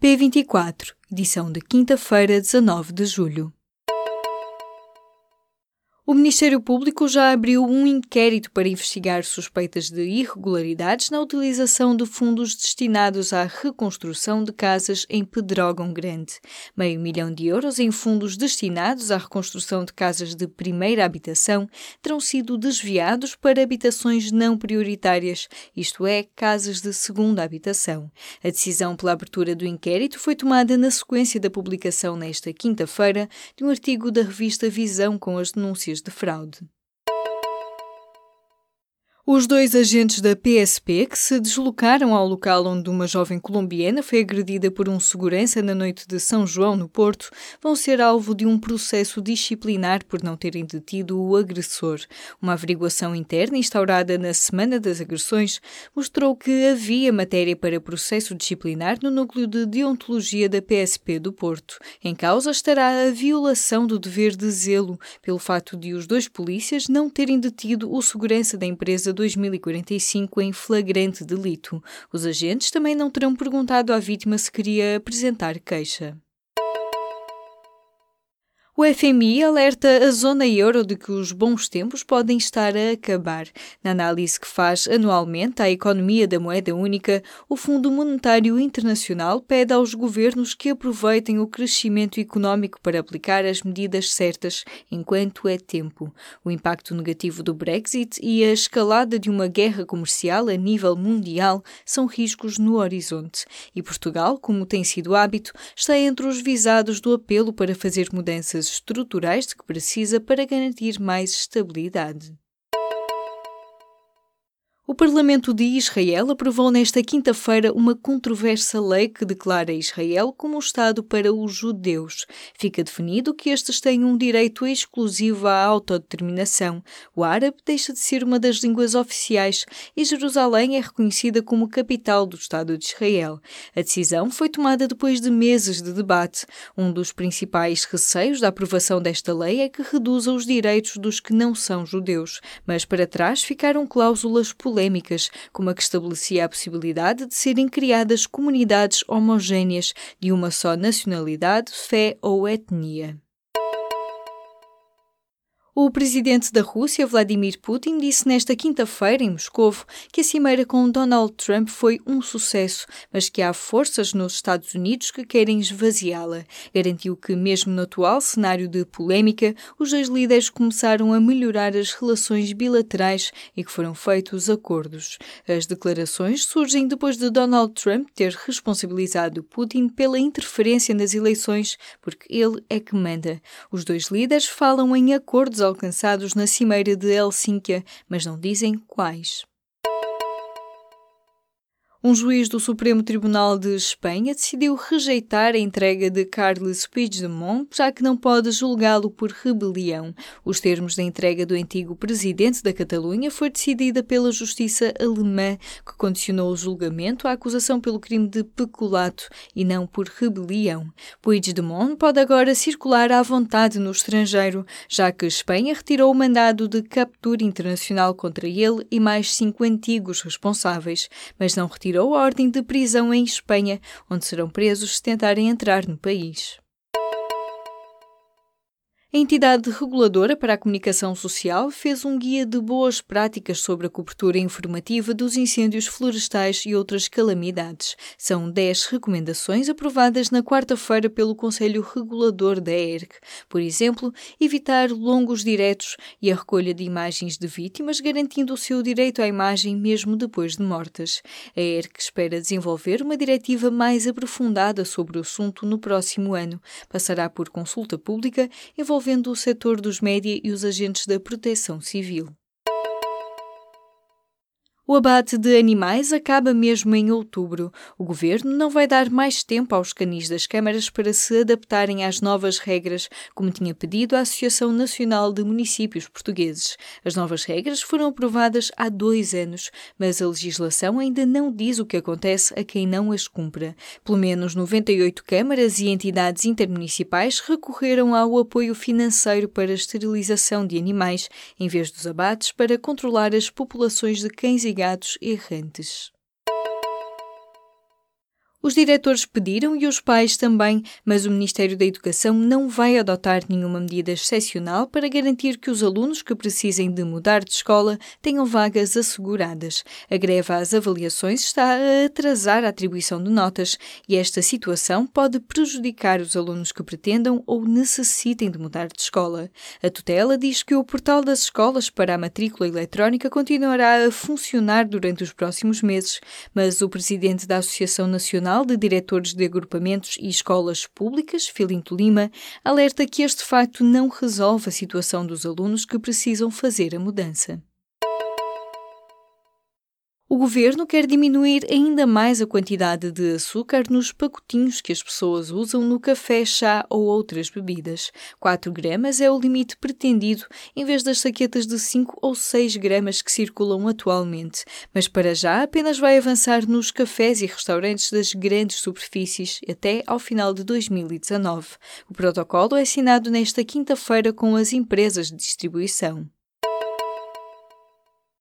P24, edição de quinta-feira, 19 de julho. O Ministério Público já abriu um inquérito para investigar suspeitas de irregularidades na utilização de fundos destinados à reconstrução de casas em Pedrógão Grande. Meio milhão de euros em fundos destinados à reconstrução de casas de primeira habitação terão sido desviados para habitações não prioritárias, isto é, casas de segunda habitação. A decisão pela abertura do inquérito foi tomada na sequência da publicação nesta quinta-feira de um artigo da revista Visão com as denúncias de fraude. Os dois agentes da PSP que se deslocaram ao local onde uma jovem colombiana foi agredida por um segurança na noite de São João, no Porto, vão ser alvo de um processo disciplinar por não terem detido o agressor. Uma averiguação interna instaurada na Semana das Agressões mostrou que havia matéria para processo disciplinar no núcleo de deontologia da PSP do Porto. Em causa estará a violação do dever de zelo pelo fato de os dois polícias não terem detido o segurança da empresa 2045 em flagrante delito. Os agentes também não terão perguntado à vítima se queria apresentar queixa. O FMI alerta a zona euro de que os bons tempos podem estar a acabar. Na análise que faz anualmente à economia da moeda única, o Fundo Monetário Internacional pede aos governos que aproveitem o crescimento económico para aplicar as medidas certas enquanto é tempo. O impacto negativo do Brexit e a escalada de uma guerra comercial a nível mundial são riscos no horizonte. E Portugal, como tem sido hábito, está entre os visados do apelo para fazer mudanças estruturais de que precisa para garantir mais estabilidade. O Parlamento de Israel aprovou nesta quinta-feira uma controversa lei que declara Israel como um Estado para os judeus. Fica definido que estes têm um direito exclusivo à autodeterminação. O árabe deixa de ser uma das línguas oficiais e Jerusalém é reconhecida como capital do Estado de Israel. A decisão foi tomada depois de meses de debate. Um dos principais receios da aprovação desta lei é que reduza os direitos dos que não são judeus, mas para trás ficaram cláusulas políticas polémicas, como a que estabelecia a possibilidade de serem criadas comunidades homogêneas de uma só nacionalidade, fé ou etnia. O presidente da Rússia, Vladimir Putin, disse nesta quinta-feira em Moscou que a cimeira com Donald Trump foi um sucesso, mas que há forças nos Estados Unidos que querem esvaziá-la. Garantiu que, mesmo no atual cenário de polémica, os dois líderes começaram a melhorar as relações bilaterais e que foram feitos acordos. As declarações surgem depois de Donald Trump ter responsabilizado Putin pela interferência nas eleições, porque ele é que manda. Os dois líderes falam em acordos alcançados na Cimeira de Helsínquia, mas não dizem quais. Um juiz do Supremo Tribunal de Espanha decidiu rejeitar a entrega de Carles Puigdemont, já que não pode julgá-lo por rebelião. Os termos da entrega do antigo presidente da Catalunha foi decidida pela justiça alemã, que condicionou o julgamento à acusação pelo crime de peculato e não por rebelião. Puigdemont pode agora circular à vontade no estrangeiro, já que Espanha retirou o mandado de captura internacional contra ele e mais cinco antigos responsáveis, mas não retirou retirou a ordem de prisão em Espanha, onde serão presos se tentarem entrar no país. A entidade reguladora para a comunicação social fez um guia de boas práticas sobre a cobertura informativa dos incêndios florestais e outras calamidades. São 10 recomendações aprovadas na quarta-feira pelo Conselho Regulador da ERC. Por exemplo, evitar longos diretos e a recolha de imagens de vítimas, garantindo o seu direito à imagem mesmo depois de mortas. A ERC espera desenvolver uma diretiva mais aprofundada sobre o assunto no próximo ano. Passará por consulta pública envolvendo envolvendo o setor dos média e os agentes da proteção civil. O abate de animais acaba mesmo em outubro. O governo não vai dar mais tempo aos canis das câmaras para se adaptarem às novas regras, como tinha pedido a Associação Nacional de Municípios Portugueses. As novas regras foram aprovadas há dois anos, mas a legislação ainda não diz o que acontece a quem não as cumpra. Pelo menos 98 câmaras e entidades intermunicipais recorreram ao apoio financeiro para a esterilização de animais, em vez dos abates para controlar as populações de cães e gatos errantes. Os diretores pediram e os pais também, mas o Ministério da Educação não vai adotar nenhuma medida excepcional para garantir que os alunos que precisem de mudar de escola tenham vagas asseguradas. A greve às avaliações está a atrasar a atribuição de notas e esta situação pode prejudicar os alunos que pretendam ou necessitem de mudar de escola. A tutela diz que o portal das escolas para a matrícula eletrónica continuará a funcionar durante os próximos meses, mas o presidente da Associação Nacional Nacional de Diretores de Agrupamentos e Escolas Públicas, Filinto Lima, alerta que este facto não resolve a situação dos alunos que precisam fazer a mudança. O governo quer diminuir ainda mais a quantidade de açúcar nos pacotinhos que as pessoas usam no café, chá ou outras bebidas. 4 gramas é o limite pretendido, em vez das saquetas de 5 ou 6 gramas que circulam atualmente. Mas para já apenas vai avançar nos cafés e restaurantes das grandes superfícies até ao final de 2019. O protocolo é assinado nesta quinta-feira com as empresas de distribuição.